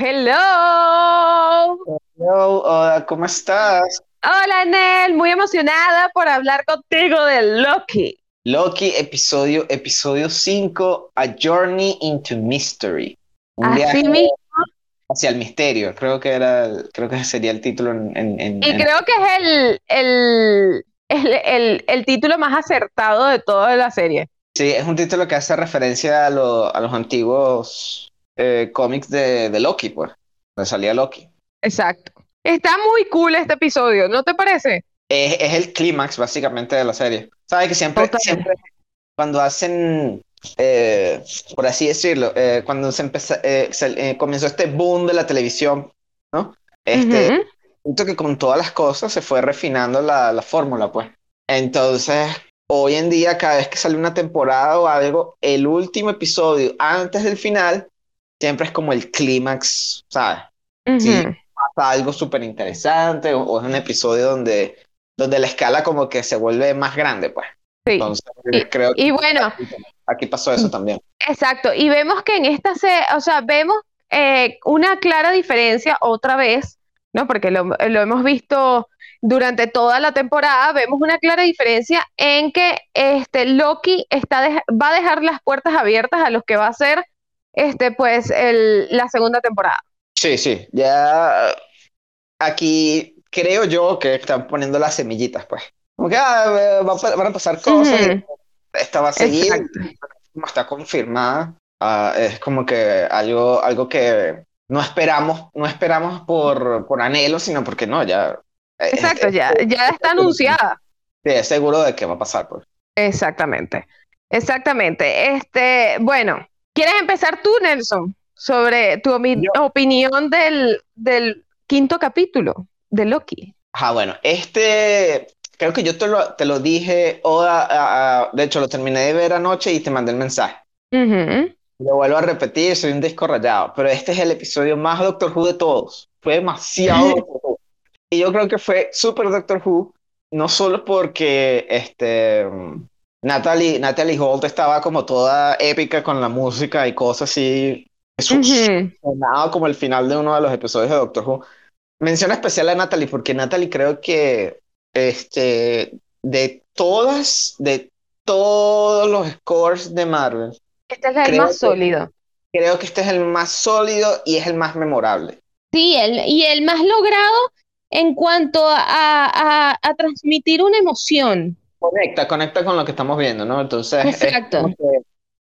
Hello. Hello, hola, ¿cómo estás? Hola, Nel, muy emocionada por hablar contigo de Loki. Loki, episodio, episodio 5, A Journey into Mystery. Un Así mismo, hacia el misterio, creo que era, creo que sería el título en, en- en- y en- creo que es el, el, el, el- el título más acertado de toda la serie. Sí, es un título que hace referencia a, lo- a los antiguos eh, cómics de, de Loki, pues, donde salía Loki. Exacto. Está muy cool este episodio, ¿no te parece? Es, es el clímax, básicamente, de la serie. ¿Sabes que siempre, Total. siempre cuando hacen, eh, por así decirlo, eh, cuando se, empeza- eh, se- eh, comenzó este boom de la televisión, ¿no? Este, Ujú. siento que con todas las cosas se fue refinando la, la fórmula, pues. Entonces, hoy en día, cada vez que sale una temporada o algo, el último episodio antes del final, siempre es como el clímax, ¿sabes? Ujú. pasa algo súper interesante o, o es un episodio donde, donde la escala como que se vuelve más grande, pues. Sí. Entonces, Y- creo que Y bueno, aquí pasó eso también. Exacto, y vemos que en esta se, o sea, vemos eh, una clara diferencia otra vez, ¿no? Porque lo, lo hemos visto durante toda la temporada, vemos una clara diferencia en que este Loki está va a dejar las puertas abiertas a los que va a ser este, pues, el, la segunda temporada. Sí, sí, ya aquí creo yo que están poniendo las semillitas, pues. Como que ah, pa- van a pasar cosas, y esta va a seguir, como está confirmada, ah, es como que algo, algo que no esperamos, no esperamos por, por anhelo, sino porque no, ya. eh, Exacto, es- ya, ya está anunciada. Sí, seguro de que va a pasar, pues. Exactamente, exactamente. Este, bueno, ¿quieres empezar tú, Nelson, sobre tu Yo. opinión del, del quinto capítulo de Loki? Ajá, bueno, este, creo que yo te lo, te lo dije, o a- a- de hecho lo terminé de ver anoche y te mandé el mensaje. Ujú. Lo vuelvo a repetir, soy un disco rayado, pero este es el episodio más Doctor Who de todos. Fue demasiado Doctor Who. Y yo creo que fue súper Doctor Who, no solo porque este, Natalie, Natalie Holt estaba como toda épica con la música y cosas así. Eso Ujú. sonaba como el final de uno de los episodios de Doctor Who. Mención especial a Natalie, porque Natalie creo que este, de todas, de todos los scores de Marvel, Este es el Creo más que- sólido. creo que este es el más sólido y es el más memorable. Sí, el, y el más logrado en cuanto a, a- a transmitir una emoción. Conecta, conecta con lo que estamos viendo, ¿no? Entonces, es Exacto. como que,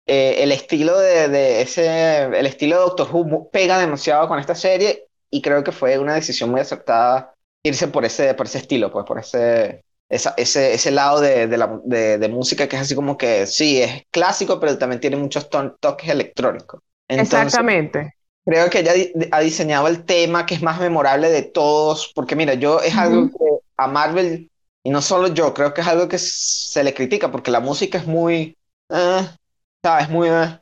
eh, el estilo de, de ese, el estilo de Doctor Who pega demasiado con esta serie y creo que fue una decisión muy acertada irse por ese, por ese estilo, pues por ese, esa- ese, ese lado de, de la, de, de música que es así como que sí, es clásico, pero también tiene muchos ton- toques electrónicos. Entonces, Exactamente. Creo que ella ha diseñado el tema que es más memorable de todos, porque mira, yo es algo Ujú. que a Marvel, y no solo yo, creo que es algo que se le critica, porque la música es muy, eh, ¿sabes? Muy, eh.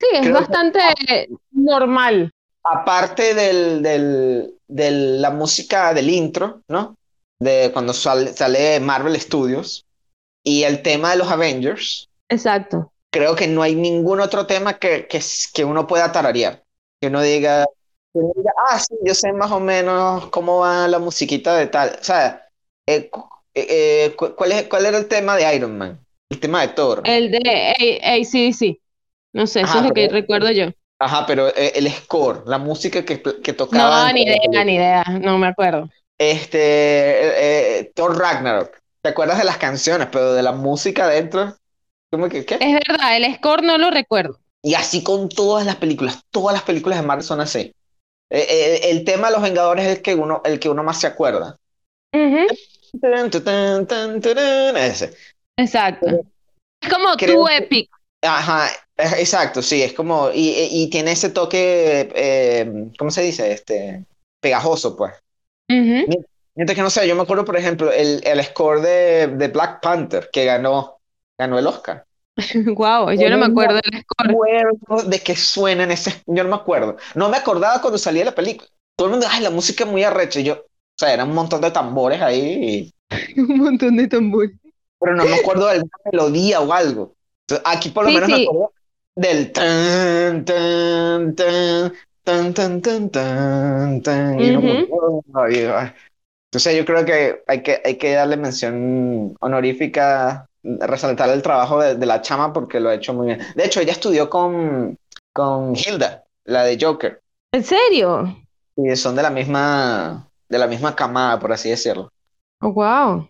Sí, es Creo que- bastante normal. Aparte del, del, de la música del intro, ¿no? De cuando sale, sale Marvel Studios, y el tema de los Avengers, Exacto. creo que no hay ningún otro tema que, que, que uno pueda tararear. Que uno diga, que ah, sí, yo sé más o menos cómo va la musiquita de tal. O sea, eh, eh, eh, cu- ¿cuál es, cuál era el tema de Iron Man? El tema de Thor. El de AC/DC. No sé, eso Ajá, es lo que recuerdo yo. Ajá, pero eh, el score, la música que, que tocaba. No, ni idea, ni idea, no me acuerdo. Este, eh, eh, Thor Ragnarok. ¿Te acuerdas de las canciones, pero de la música dentro? ¿Cómo que qué? Es verdad, el score no lo recuerdo. Y así con todas las películas, todas las películas de Marvel son así. Eh, eh, el tema de los Vengadores es el que uno, el que uno más se acuerda. Tan, tan, Ese. Exacto. Es como tu epic. Ajá, eh, exacto, sí, es como, y, y- tiene ese toque, eh, ¿cómo se dice? Este, pegajoso, pues. Mientras que no sé, yo me acuerdo, por ejemplo, el, el score de, de Black Panther, que ganó, ganó el Oscar. Wow, yo no me acuerdo del score. acuerdo de que suena en ese. Yo no me acuerdo. No me acordaba cuando salía la película. Todo el mundo, ay, la música es muy arrecha. Y yo, o sea, eran un montón de tambores ahí. Y... un montón de tambores. Pero no me acuerdo de alguna melodía o algo. Aquí por lo menos me acuerdo del tan, tan, tan, tan, tan, tan, tan, tan. Uh. Entonces yo creo que hay que, hay que darle mención honorífica, resaltar el trabajo de, la chama porque lo ha hecho muy bien. De hecho, ella estudió con, con Hilda, la de Joker. ¿En serio? Y son de la misma de la misma camada, por así decirlo. Oh, wow.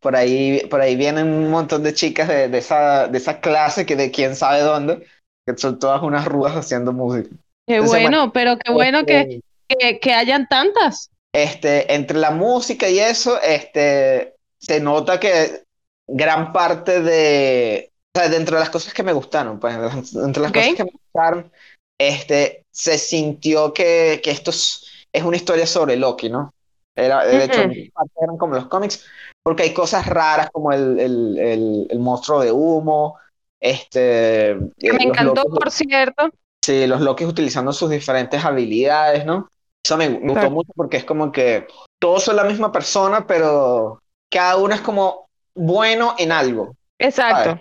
Por ahí, por ahí vienen un montón de chicas de, de esa, de esa clase que de quién sabe dónde, que son todas unas rudas haciendo música. Qué Entonces, bueno, pero qué bueno que, Este, que, que hayan tantas. este, entre la música y eso, este, se nota que gran parte de, o sea, dentro de las cosas que me gustaron, pues, entre las Ok. cosas que me gustaron, este, se sintió que, que esto es, una historia sobre Loki, ¿no? Era, de hecho, eran como los cómics, porque hay cosas raras como el, el, el, el monstruo de humo, este, Que me encantó, locos- por cierto. Sí, los Lokis utilizando sus diferentes habilidades, ¿no? Eso me, gustó mucho porque es como que todos son la misma persona, pero cada uno es como bueno en algo. Exacto.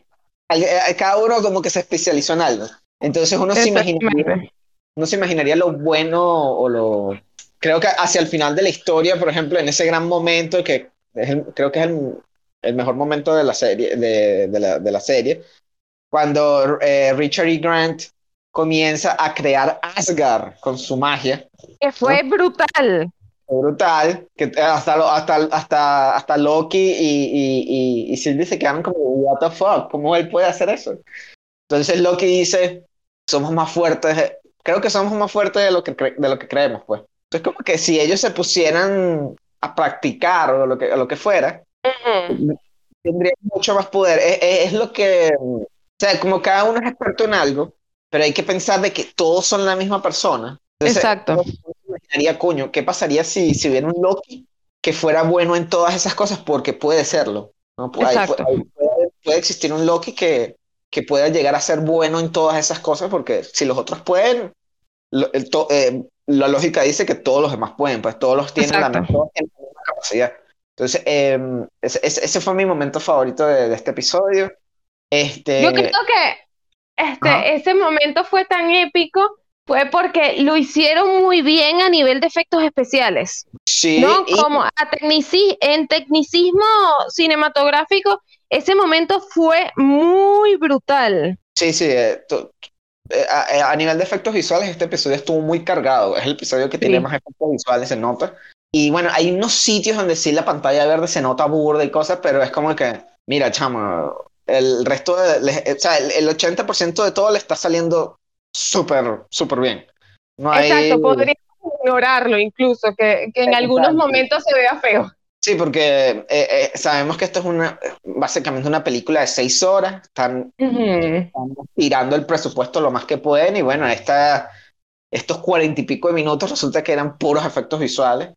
Eh, Cada uno como que se especializó en algo. Entonces uno se imaginaría, uno se imaginaría lo bueno o lo... Creo que hacia el final de la historia, por ejemplo, en ese gran momento que es el- creo que es el, el mejor momento de la serie, de, de la, de la serie, cuando eh, Richard E. Grant comienza a crear Asgard con su magia. Que fue brutal. Brutal, que hasta, lo- hasta, hasta, hasta Loki y, y, y, y Sylvie se quedan como, what the fuck, ¿cómo él puede hacer eso? Entonces Loki dice, somos más fuertes, creo que somos más fuertes de lo que, de lo que creemos, pues. Entonces como que si ellos se pusieran a practicar o lo que, o lo que fuera, Ujú. tendrían mucho más poder. Es, es- es lo que, o sea, como cada uno es experto en algo, pero hay que pensar de que todos son la misma persona. Entonces, Exacto. imaginaría, coño, ¿qué pasaría si, si hubiera un Loki que fuera bueno en todas esas cosas? Porque puede serlo, ¿no? Pu- ahí Exacto. pu- ahí puede, puede existir un Loki que, que pueda llegar a ser bueno en todas esas cosas, porque si los otros pueden, lo- el to- eh, la lógica dice que todos los demás pueden, pues todos los tienen la, Exacto. misma capacidad. Entonces, eh, ese, fue mi momento favorito de, de este episodio. Este, Yo creo que este, Ajá. ese momento fue tan épico, fue porque lo hicieron muy bien a nivel de efectos especiales, sí, ¿no? y- Como a tecnici- en tecnicismo cinematográfico, ese momento fue muy brutal. sí, sí, eh, a, eh, a nivel de efectos visuales, este episodio estuvo muy cargado. Es el episodio que tiene Sí. más efectos visuales, se nota. Y bueno, hay unos sitios donde sí la pantalla verde se nota burda y cosas, pero es como que, mira, chamo, el resto de, le- o sea, el, el 80% de todo le está saliendo súper, súper bien. No hay, Exacto, podríamos ignorarlo incluso, que, que en algunos momentos se vea feo. Sí, porque eh, eh, sabemos que esto es una, básicamente una película de seis horas, están, Ujú. están tirando el presupuesto lo más que pueden y bueno, esta, estos cuarenta y pico de minutos resulta que eran puros efectos visuales.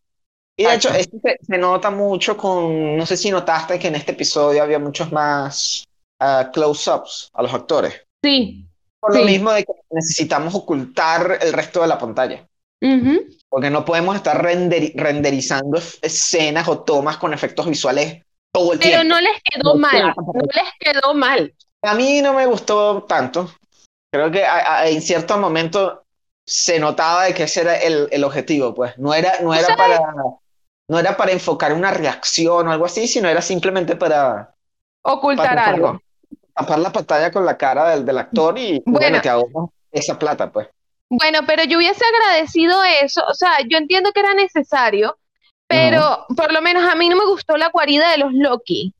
Y de hecho, esto se, se nota mucho con, no sé si notaste que en este episodio había muchos más ah, close-ups a los actores. Sí. Por lo Sí. mismo de que necesitamos ocultar el resto de la pantalla. Ujú. Porque no podemos estar renderi- renderizando es- escenas o tomas con efectos visuales todo el Pero tiempo. no les quedó No, mal, no les quedó mal. A mí no me gustó tanto. Creo que a- a- en cierto momento se notaba de que ese era el, el objetivo, pues. No era, no era para, no era para enfocar una reacción o algo así, sino era simplemente para Ocultar Para algo. tapar la pantalla con la cara del, del actor y, bueno, Bueno. te ahorras esa plata, pues. Bueno, pero yo hubiese agradecido eso, o sea, yo entiendo que era necesario, pero por lo menos a mí no me gustó la guarida de los Loki.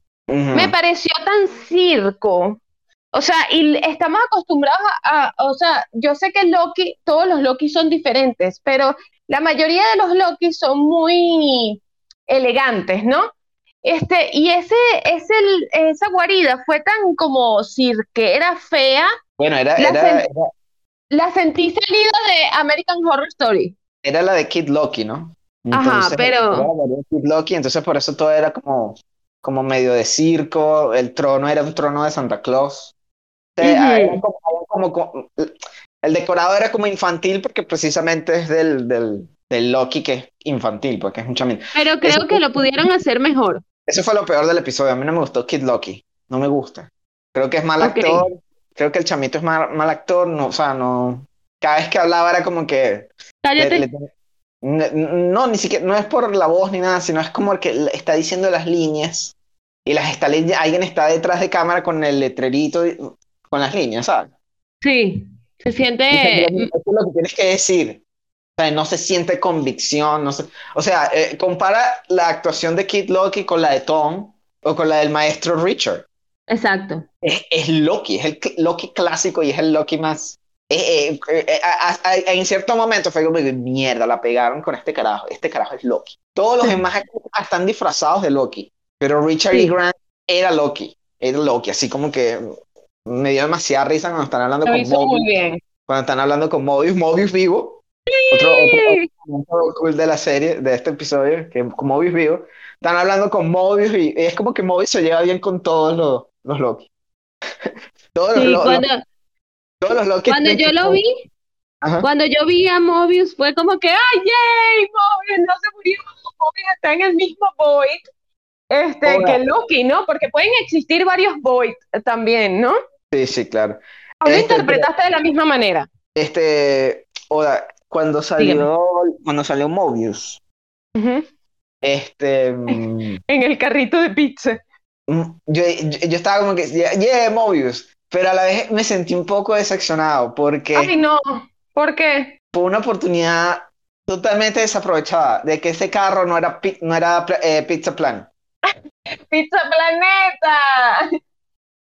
Me pareció tan circo. O sea, y estamos acostumbrados a, a- o sea, yo sé que Loki, todos los Loki son diferentes, pero la mayoría de los Loki son muy elegantes, ¿no? Este, y ese, ese, esa guarida fue tan como cirquera, fea, Bueno, era, era, era, la sentí salida de American Horror Story. era la de Kid Loki, ¿no? Ajá, Entonces, pero- era la de Kid Loki, entonces por eso todo era como, como medio de circo, el trono era un trono de Santa Claus. O sea, Ujú. era como- como- como- el decorado era como infantil porque precisamente es del, del, del Loki que es infantil, porque es un chamín. Pero creo Eso- que lo pudieron hacer mejor. Eso fue lo peor del episodio. A mí no me gustó Kid Loki. No me gusta. Creo que es mal Ok. actor. Creo que el chamito es mal, mal actor. No, o sea, no. cada vez que hablaba era como que... Le- le- no, ni siquiera, no es por la voz ni nada, sino es como que está diciendo las líneas y las está alguien está detrás de cámara con el letrerito con las líneas, ¿sabes? Sí, se siente... Dice, Eso es lo que tienes que decir. O sea, no se siente convicción, no sé. O sea, eh, compara la actuación de Kid Loki con la de Tom o con la del maestro Richard. Exacto. Es, es Loki, es el Loki clásico y es el Loki más. eh, eh, eh, a- a- a- en cierto momento fue como mierda, la pegaron con este carajo. Este carajo es Loki. Todos los Sí. demás están disfrazados de Loki, pero Richard E. Sí. Grant era Loki. Era Loki, así como que me dio demasiada risa cuando están hablando Lo con Mobius, cuando están hablando con Mobius, Mobius vivo. Otro, otro, otro momento cool de la serie, de este episodio, que Mobius vivo. Están hablando con Mobius y es como que Mobius se lleva bien con todos los, los Loki. todos los, Sí, los- cuando, todos los Loki cuando yo lo vi, Ajá. cuando yo vi a Mobius fue como que, ¡ay, yay! Mobius no se murió, Mobius está en el mismo Void este, Ahora- que Loki, ¿no? Porque pueden existir varios Void también, ¿no? Sí, sí, claro. ¿O lo Este, interpretaste de la misma manera? Este, Oda, cuando salió, cuando salió Mobius, este, mm, En el carrito de pizza. mm, yo, yo, yo estaba como que, yeah, yeah, Mobius, pero a la vez me sentí un poco decepcionado porque Ay, no. ¿Por qué? fue una oportunidad totalmente desaprovechada de que ese carro no era, no era eh, Pizza Plan. ¡Pizza Planeta!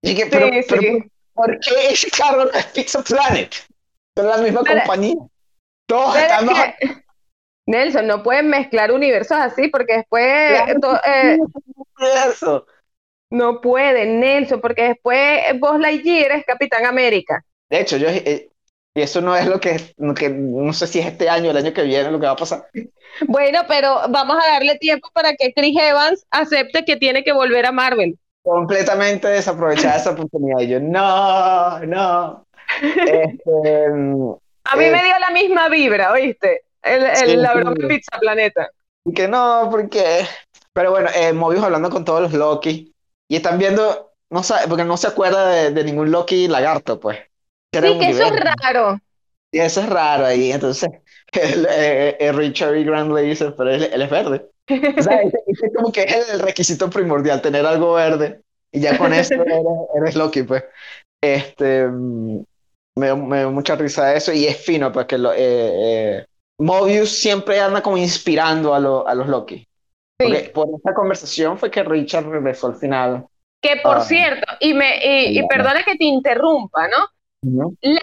Y que, pero, Sí, pero. ¿por qué ese carro no es Pizza Planet? Son la misma Pero- compañía. Todos Pero es que, Nelson, no pueden mezclar universos así porque después to- eh, eso. no pueden, Nelson, porque después Buzz Lightyear es Capitán América. De hecho, yo, eh, y eso no es lo que, lo que, no sé si es este año el año que viene lo que va a pasar. Bueno, pero vamos a darle tiempo para que Chris Evans acepte que tiene que volver a Marvel. Completamente desaprovechada esa oportunidad. Y yo, no, no. Este, mm, A mí Eh. me dio la misma vibra, ¿oíste? El, el- Sí, la sí. broma de Pizza Planeta. que no, porque. Pero bueno, eh, Mobius hablando con todos los Loki. Y están viendo, no sabe, porque no se acuerda de, de ningún Loki lagarto, pues. Era Sí, que eso es raro. Y eso es raro ahí. Entonces, el, eh, Richard E. Grant le dice, pero él, él es verde. O sea, ese, ese como que es el requisito primordial, tener algo verde. Y ya con eso eres, eres Loki, pues. Este, mm, me, me dio mucha risa eso y es fino, pues que lo, eh, eh, Mobius siempre anda como inspirando a, lo- a los Loki. Porque por esta conversación fue que Richard regresó al final. Que por Ah. cierto, y me y, y perdona que te interrumpa, ¿no? La,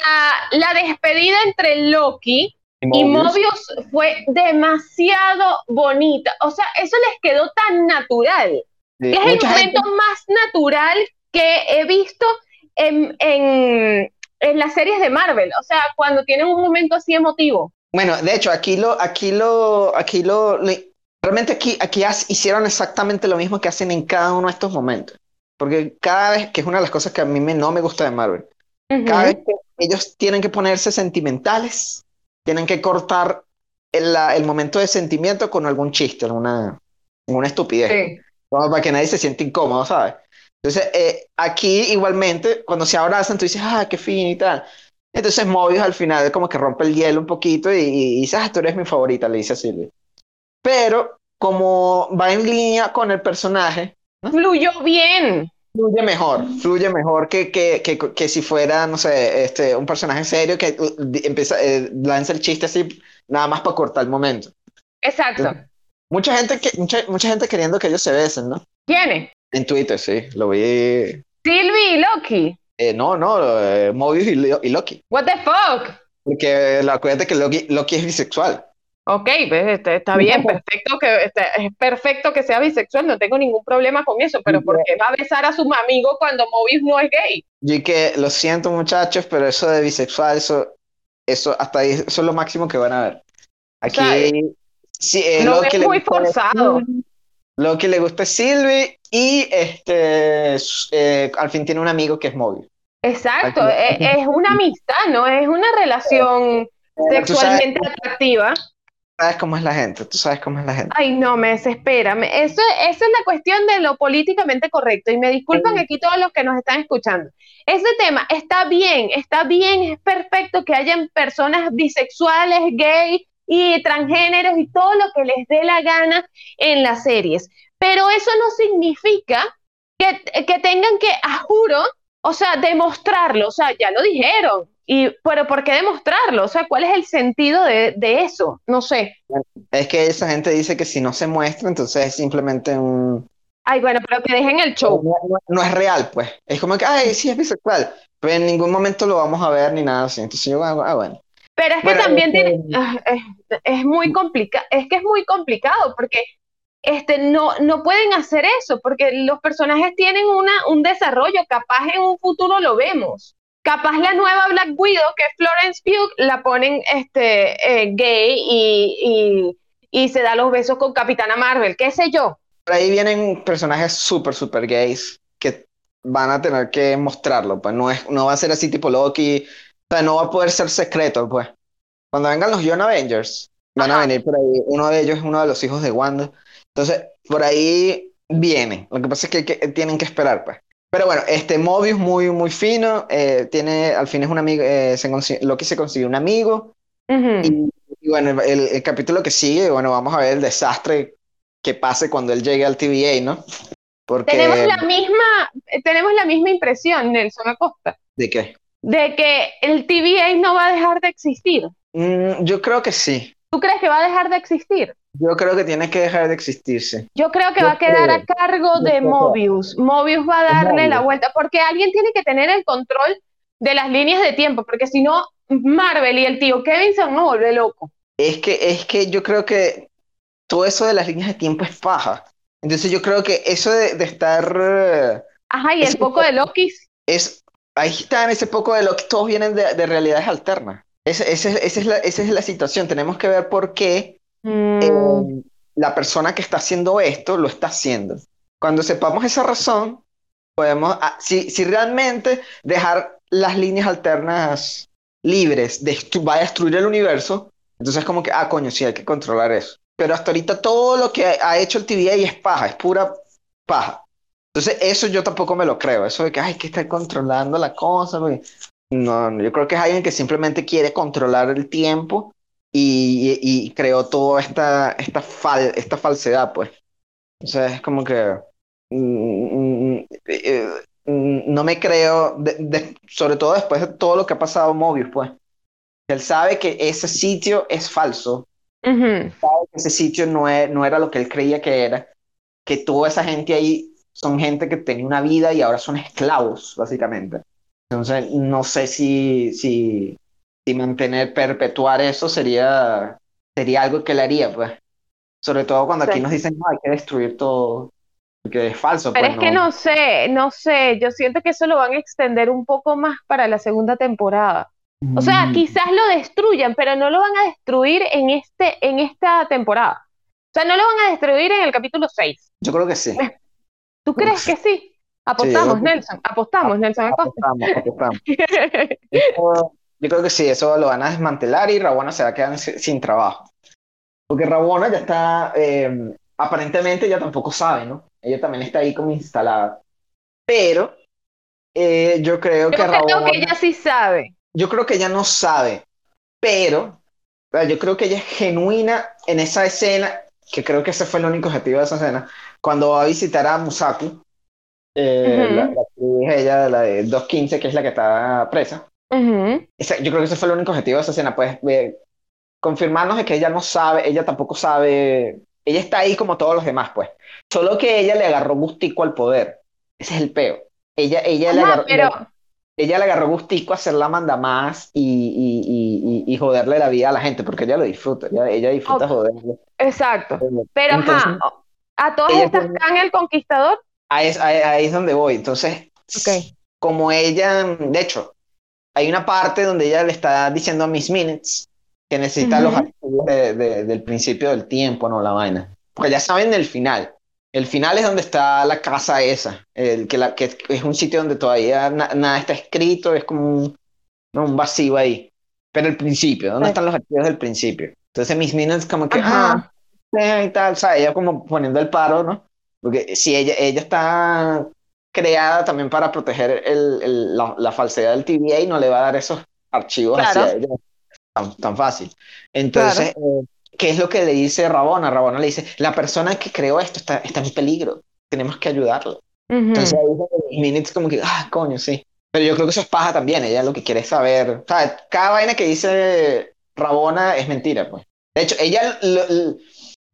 la despedida entre Loki y Mobius fue demasiado bonita. O sea, eso les quedó tan natural. Sí, Es el gente- momento más natural que he visto en, en, en las series de Marvel. O sea, cuando tienen un momento así emotivo. Bueno, de hecho, aquí lo, aquí lo, aquí lo, lo- realmente aquí, aquí has- hicieron exactamente lo mismo que hacen en cada uno de estos momentos. Porque cada vez, que es una de las cosas que a mí me, no me gusta de Marvel, cada vez que ellos tienen que ponerse sentimentales, tienen que cortar el, el momento de sentimiento con algún chiste, alguna, alguna estupidez. Sí. como para que nadie se siente incómodo, ¿sabes? Entonces, eh, aquí igualmente, cuando se abrazan, tú dices, ah, qué fin y tal. Entonces, Mobius al final como que rompe el hielo un poquito y, y dice, ah, tú eres mi favorita, le dice a Silvia. Pero, como va en línea con el personaje, Fluyó bien. fluye mejor, fluye mejor que, que, que, que si fuera, no sé, este, un personaje serio que uh, empieza, eh, lanza el chiste así, nada más para cortar el momento. Exacto. Mucha gente, que, mucha, mucha gente queriendo que ellos se besen, ¿no? ¿Quiénes? En Twitter, sí, lo vi. Sylvie y Loki. Eh, no, no, eh, Mobius y, y Loki. What the fuck? Porque la, acuérdate que Loki, Loki es bisexual. Ok, pues este, está bien, perfecto que este, es perfecto que sea bisexual, no tengo ningún problema con eso, pero ¿por qué va a besar a su amigo cuando Mobius no es gay? Y que lo siento, muchachos, pero eso de bisexual, eso, eso hasta ahí, eso es lo máximo que van a ver. Aquí, O sea, sí, eh, Loki ves le muy gusta- forzado. Loki le gusta Sylvie y este, eh, al fin tiene un amigo que es Mobius. Exacto, Aquí- e- es, una amistad, ¿no? Es una relación Tú sabes- sexualmente atractiva. sabes cómo es la gente, tú sabes cómo es la gente. Ay, no, me desespera. Eso, esa es la cuestión de lo políticamente correcto. Y me disculpan aquí todos los que nos están escuchando. Ese tema está bien, está bien, es perfecto que hayan personas bisexuales, gays y transgéneros y todo lo que les dé la gana en las series. Pero eso no significa que, que tengan que, a juro, o sea, demostrarlo. O sea, ya lo dijeron. Y, pero ¿por qué demostrarlo? O sea, ¿cuál es el sentido de, de eso? No sé. Es que esa gente dice que si no se muestra, entonces es simplemente un... Ay, bueno, pero que dejen el show. No, no- no es real, pues. Es como que, ay, sí es bisexual, pero en ningún momento lo vamos a ver ni nada así. Entonces yo, ah, ah, bueno. Pero es que Bueno, también este- tiene, ah, es, es muy complicado, es que es muy complicado porque este, no, no pueden hacer eso, porque los personajes tienen una, un desarrollo, capaz en un futuro lo vemos. Capaz la nueva Black Widow, que es Florence Pugh, la ponen este, eh, gay y, y, y se da los besos con Capitana Marvel, qué sé yo. Por ahí vienen personajes súper, súper gays que van a tener que mostrarlo, pues no es, no va a ser así tipo Loki, sea, no va a poder ser secreto, pues. Cuando vengan los Young Avengers, van a venir por ahí, uno de ellos es uno de los hijos de Wanda, entonces por ahí viene, lo que pasa es que, tienen que esperar, pues. Pero bueno, este Mobius muy, muy fino, eh, tiene, al fin es un amigo, eh, se Loki se consiguió un amigo, y, y bueno, el, el capítulo que sigue, bueno, vamos a ver el desastre que pase cuando él llegue al TVA, ¿no? Porque... Tenemos la misma, tenemos la misma impresión, Nelson Acosta, ¿De qué? De que el TVA no va a dejar de existir. Mm, yo creo que sí. ¿Tú crees que va a dejar de existir? Yo creo que tiene que dejar de existirse. Yo creo que Yo va a quedar a cargo de Mobius. Mobius va a darle Mobius. la vuelta, porque alguien tiene que tener el control de las líneas de tiempo, porque si no, Marvel y el tío Kevin se van a volver locos. Es que, es que yo creo que todo eso de las líneas de tiempo es paja. Entonces yo creo que eso de, de estar... eh, Ajá, y el poco de Loki. es, ahí está en ese poco de lo que todos vienen de, de realidades alternas. Esa es la, esa es la situación. Tenemos que ver por qué Mm, eh, la persona que está haciendo esto lo está haciendo. Cuando sepamos esa razón, podemos, ah, si, si realmente dejar las líneas alternas libres va a destruir el universo, entonces como que, ah, coño, sí, hay que controlar eso. Pero hasta ahorita todo lo que ha, ha hecho el TVA es paja, es pura paja. Entonces eso yo tampoco me lo creo, eso de que hay que estar controlando la cosa, porque- no, no, yo creo que es alguien que simplemente quiere controlar el tiempo y, y- y creó toda esta, esta, fal- esta falsedad, pues. O sea, es como que mm, mm, eh, mm, no me creo, de- de- sobre todo después de todo lo que ha pasado Mobius, pues. Él sabe que ese sitio es falso, ujú. que ese sitio no, es- no era lo que él creía que era, que toda esa gente ahí son gente que tenía una vida y ahora son esclavos, básicamente. Entonces, no sé si, si, si mantener, perpetuar eso sería, sería algo que él haría, pues. Sobre todo cuando aquí nos dicen, no, hay que destruir todo, porque es falso, Pero pues es que no. no sé, no sé, yo siento que eso lo van a extender un poco más para la segunda temporada. O sea, Mm, quizás lo destruyan, pero no lo van a destruir en este, en esta temporada. O sea, no lo van a destruir en el capítulo 6. Yo creo que sí. ¿Tú crees que sí? Apostamos, yo- Nelson, apostamos, Nelson. Apostamos, apostamos. Eso- Yo creo que sí, eso lo van a desmantelar y Rabona se va a quedar sin, trabajo. Porque Rabona ya está, eh, aparentemente ella tampoco sabe, ¿no? Ella también está ahí como instalada. Pero eh, yo creo Yo que creo Rabona, que ella sí sabe. yo creo que ella no sabe, pero yo creo que ella es genuina en esa escena, que creo que ese fue el único objetivo de esa escena, cuando va a visitar a Musaku, eh, Ujú. la, la actriz ella, la de 215, que es la que está presa. Ujú. Ese- yo creo que ese fue el único objetivo de esa escena, pues eh, confirmarnos de que ella no sabe, ella tampoco sabe, ella está ahí como todos los demás, pues. Solo que ella le agarró gustico al poder. Ese es el peo. Ella, ella le Ajá, agarró, pero ella le agarró gustico a hacer la manda más y, y, y, y, joderle la vida a la gente, porque ella lo disfruta, ella, ella disfruta Ok. joderle. exacto. Pero Entonces, ajá, a todas ella estas Kang el Conquistador. ahí es, ahí- ahí es donde voy. Entonces, Ok. como ella, de hecho, hay una parte donde ella le está diciendo a Miss Minutes que necesita los Ujú. archivos de- de- del principio del tiempo, no la vaina. Porque ya saben el final. El final es donde está la casa esa, el, que, la, que es un sitio donde todavía na- nada está escrito, es como un, no, un vacío ahí. pero el principio, ¿dónde están los archivos del principio? Entonces Miss Minutes como que, Ajá. ah, y tal, o sea, ella como poniendo el paro, ¿no? Porque si ella, ella está creada también para proteger el, el- la, la falsedad del TVA y no le va a dar esos archivos Claro. hacia ella tan, tan fácil. Entonces, eh, ¿qué es lo que le dice Rabona? Rabona le dice, la persona que creó esto está, está en peligro, tenemos que ayudarlo. Ujú. Entonces ahí Minutes como que, ah, coño, sí. Pero yo creo que eso es paja también, ella lo que quiere es saber, o sea, cada vaina que dice Rabona es mentira, pues. De hecho, ella lo- lo-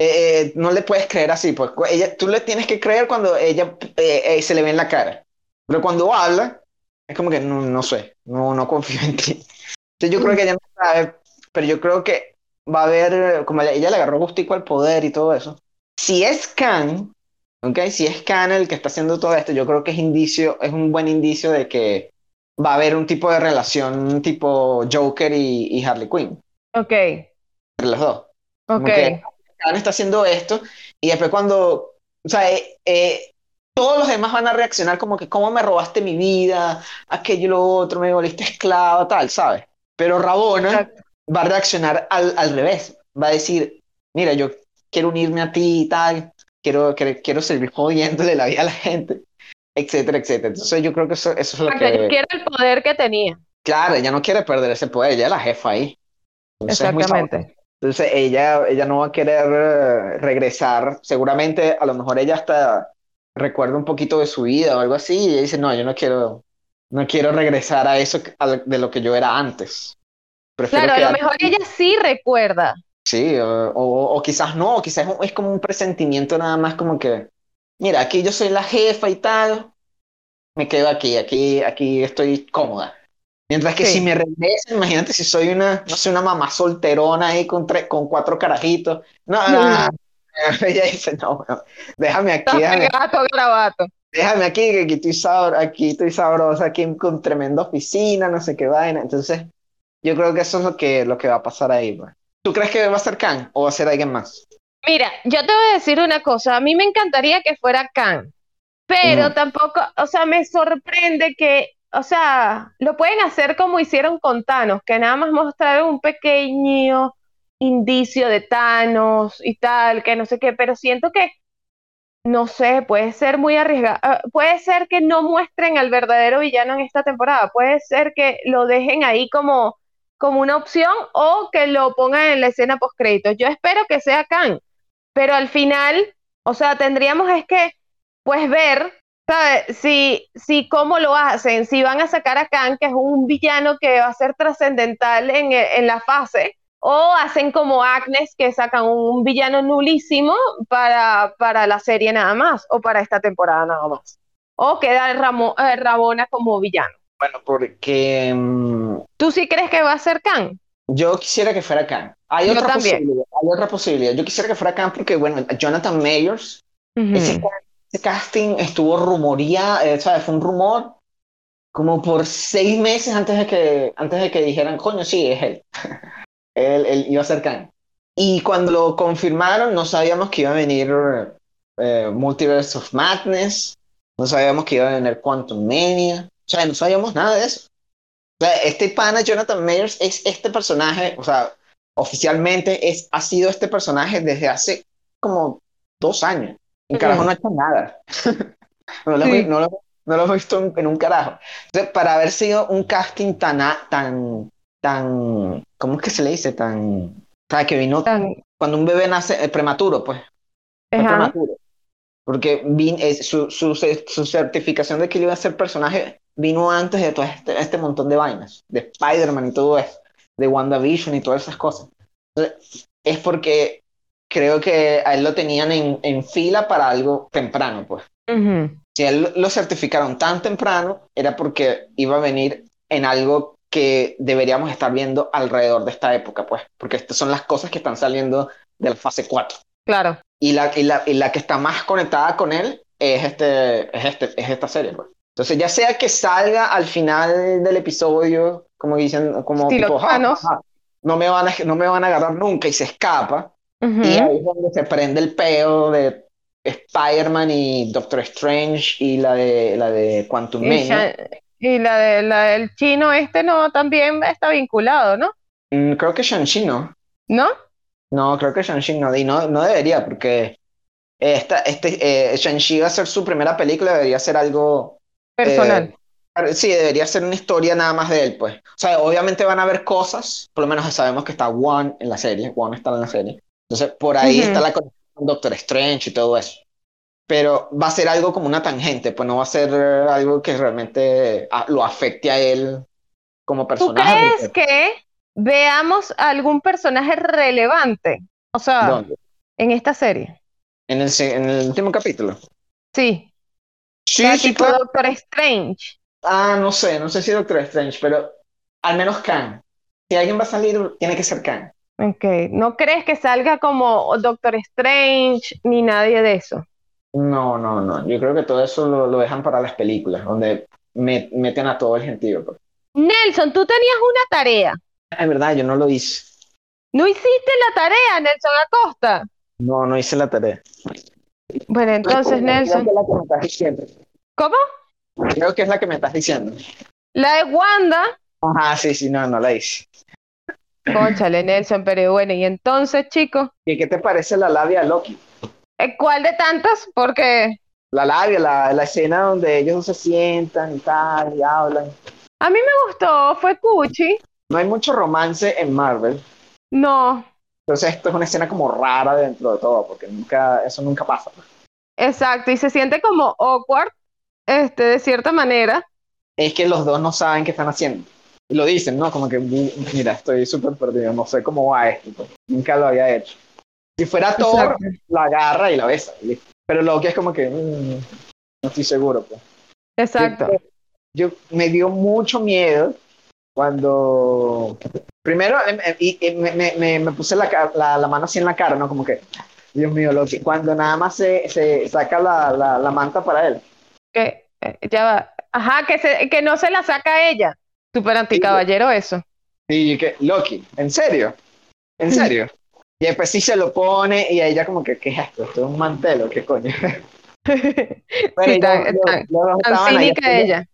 eh, no le puedes creer así, pues ella, tú le tienes que creer cuando ella eh, eh, se le ve en la cara. Pero cuando habla, es como que no, no sé, no, no confío en ti. Entonces yo creo que ella no sabe, pero yo creo que va a haber, como ella, ella le agarró gustico al poder y todo eso. Si es Khan, ¿ok? Si es Khan el que está haciendo todo esto, yo creo que es indicio, es un buen indicio de que va a haber un tipo de relación tipo Joker y, y Harley Quinn, Ok, entre los dos. Ok. que Está haciendo esto y después cuando, o sea, eh, eh, todos los demás van a reaccionar como que, ¿cómo me robaste mi vida? Aquello y lo otro, me volviste esclava, tal, ¿sabes? Pero Rabona Exacto. va a reaccionar al, al revés. Va a decir, mira, yo quiero unirme a ti y tal, quiero, quiero, quiero seguir jodiéndole la vida a la gente, etcétera, etcétera. Entonces yo creo que eso, eso es lo yo que... quiero el poder que tenía. Claro, ella no quiere perder ese poder, ella es la jefa ahí. Entonces, es muy Exactamente. Entonces ella, ella no va a querer eh, regresar. Seguramente a lo mejor ella hasta recuerda un poquito de su vida o algo así y ella dice, no, yo no quiero, no quiero regresar a eso a de lo que yo era antes. Prefiero Claro, a lo mejor ella sí recuerda. Sí, o, o- o quizás no, o quizás es como un presentimiento nada más como que, mira, aquí yo soy la jefa y tal, me quedo aquí, aquí, aquí estoy cómoda. Mientras que Sí. si me regresan, imagínate si soy una, no sé, una mamá solterona ahí con, tres, con cuatro carajitos. No, no, no, no. Ella dice, no, no, déjame aquí, déjame, garabato. déjame aquí, que aquí estoy, sabro- aquí estoy sabrosa, aquí con tremenda oficina, no sé qué vaina. Entonces, yo creo que eso es lo que, lo que va a pasar ahí. pues. ¿Tú crees que va a ser Khan o va a ser alguien más? Mira, yo te voy a decir una cosa. A mí me encantaría que fuera Khan, pero tampoco, o sea, me sorprende que, o sea, lo pueden hacer como hicieron con Thanos, que nada más mostraron un pequeño indicio de Thanos y tal, que no sé qué, pero siento que, no sé, puede ser muy arriesgado. Ah, puede ser que no muestren al verdadero villano en esta temporada, puede ser que lo dejen ahí como, como una opción o que lo pongan en la escena post créditos. Yo espero que sea Khan, pero al final, o sea, tendríamos es que, pues ver, ¿sabes? Si, si cómo lo hacen, si van a sacar a Khan, que es un villano que va a ser trascendental en, e- en la fase, o hacen como Agnes, que sacan un villano nulísimo para, para la serie nada más, o para esta temporada nada más. O queda Ramo- eh, Rabona como villano. Bueno, porque mm, ¿Tú sí crees que va a ser Khan? yo quisiera que fuera Khan. Hay Yo otra también. posibilidad, hay otra posibilidad. Yo quisiera que fuera Khan porque, bueno, Jonathan Mayers, ese, Ujú. Ese casting estuvo rumoría, eh, ¿sabes? Fue un rumor como por seis meses antes de que, antes de que dijeran, coño, sí, es él. él, él iba a ser Khan. Y cuando lo confirmaron, no sabíamos que iba a venir eh, Multiverse of Madness, no sabíamos que iba a venir Quantum Mania, o sea, no sabíamos nada de eso. O sea, este pana Jonathan Mayers es este personaje, o sea, oficialmente es, ha sido este personaje desde hace como dos años. Un carajo no ha hecho nada. no, lo, Sí. no, lo, no lo he visto en, un carajo. Entonces, para haber sido un casting tan, tan, tan, ¿cómo es que se le dice? Tan, o sea, que vino Tan- cuando un bebé nace eh, prematuro, pues. Ajá. prematuro. Porque vin- es- su, su, su certificación de que iba a ser personaje vino antes de todo este, este montón de vainas, de Spider-Man y todo eso, de WandaVision y todas esas cosas. Entonces, es porque creo que a él lo tenían en, en fila para algo temprano, pues. Ujú. Si a él lo certificaron tan temprano, era porque iba a venir en algo que deberíamos estar viendo alrededor de esta época, pues, porque estas son las cosas que están saliendo de la fase 4. Claro. Y la, y la, y la que está más conectada con él es, este, es, este, es esta serie, pues. Entonces, ya sea que salga al final del episodio, como dicen, como tipo, "Ja, Thanos". ja, ja, no me van a, no me van a agarrar nunca y se escapa. Y ahí es donde se prende el peo de Spider-Man y Doctor Strange y la de, la de Quantum Y, y la, de, la del chino este no también está vinculado, ¿no? Mm, creo que Shang-Chi no. ¿No? No, creo que Shang-Chi no, y no, no debería, porque esta, este, eh, Shang-Chi va a ser su primera película, debería ser algo... Personal. eh, sí, debería ser una historia nada más de él, pues. O sea, obviamente van a haber cosas, por lo menos sabemos que está One en la serie, One está en la serie. Entonces, por ahí está la conexión con Doctor Strange y todo eso. Pero va a ser algo como una tangente, pues no va a ser algo que realmente ah, lo afecte a él como ¿Tú personaje. crees porque- que veamos algún personaje relevante? O sea, ¿Dónde? en esta serie. En el, en el último capítulo. Sí, Sí, sí, tipo claro. Doctor Strange. Ah, no sé, no sé si Doctor Strange, pero al menos Kang. Si alguien va a salir, tiene que ser Kang. Ok, ¿no crees que salga como Doctor Strange ni nadie de eso? No, no, no. Yo creo que todo eso lo, lo dejan para las películas, donde me- meten a todo el gentío. pues. Nelson, tú tenías una tarea. Es verdad, yo no lo hice. ¿No hiciste la tarea, Nelson Acosta? No, no hice la tarea. Bueno, entonces, Creo que Nelson, es la que me estás diciendo. ¿cómo? Creo que es la que me estás diciendo. La de Wanda. Ajá, sí, sí, no, no la hice. Cónchale, Nelson, pero bueno, y entonces, chicos, ¿Y qué te parece la labia de Loki? ¿eh, ¿cuál de tantas? Porque La labia, la, la escena donde ellos se sientan y tal, y hablan. a mí me gustó, fue Cuchi. No hay mucho romance en Marvel. No, Entonces esto es una escena como rara dentro de todo, porque nunca, eso nunca pasa. exacto, y se siente como awkward, este, de cierta manera. Es que los dos no saben qué están haciendo. Y lo dicen, ¿no? Como que, mira, estoy súper perdido, no sé cómo va esto. pues. Nunca lo había hecho. Si fuera Thor, la agarra y la besa. Pero Loki es como que, mm, no estoy seguro. Pues. Exacto. Yo, me dio mucho miedo cuando... Primero, em, em, y, y me, me- me- me puse la, la, la mano así en la cara, ¿no? Como que, Dios mío, Loki. Cuando nada más se, se saca la, la, la manta para él. Que eh, ya va. Ajá, que, se, que no se la saca ella. Súper anticaballero eso. Y que, Loki, ¿en serio? ¿En serio? Y después sí se lo pone y ella como que, ¿qué es esto? ¿Esto es un mantel o qué coño? Pero Sí, tan, los- tan- los dos tan ahí ella.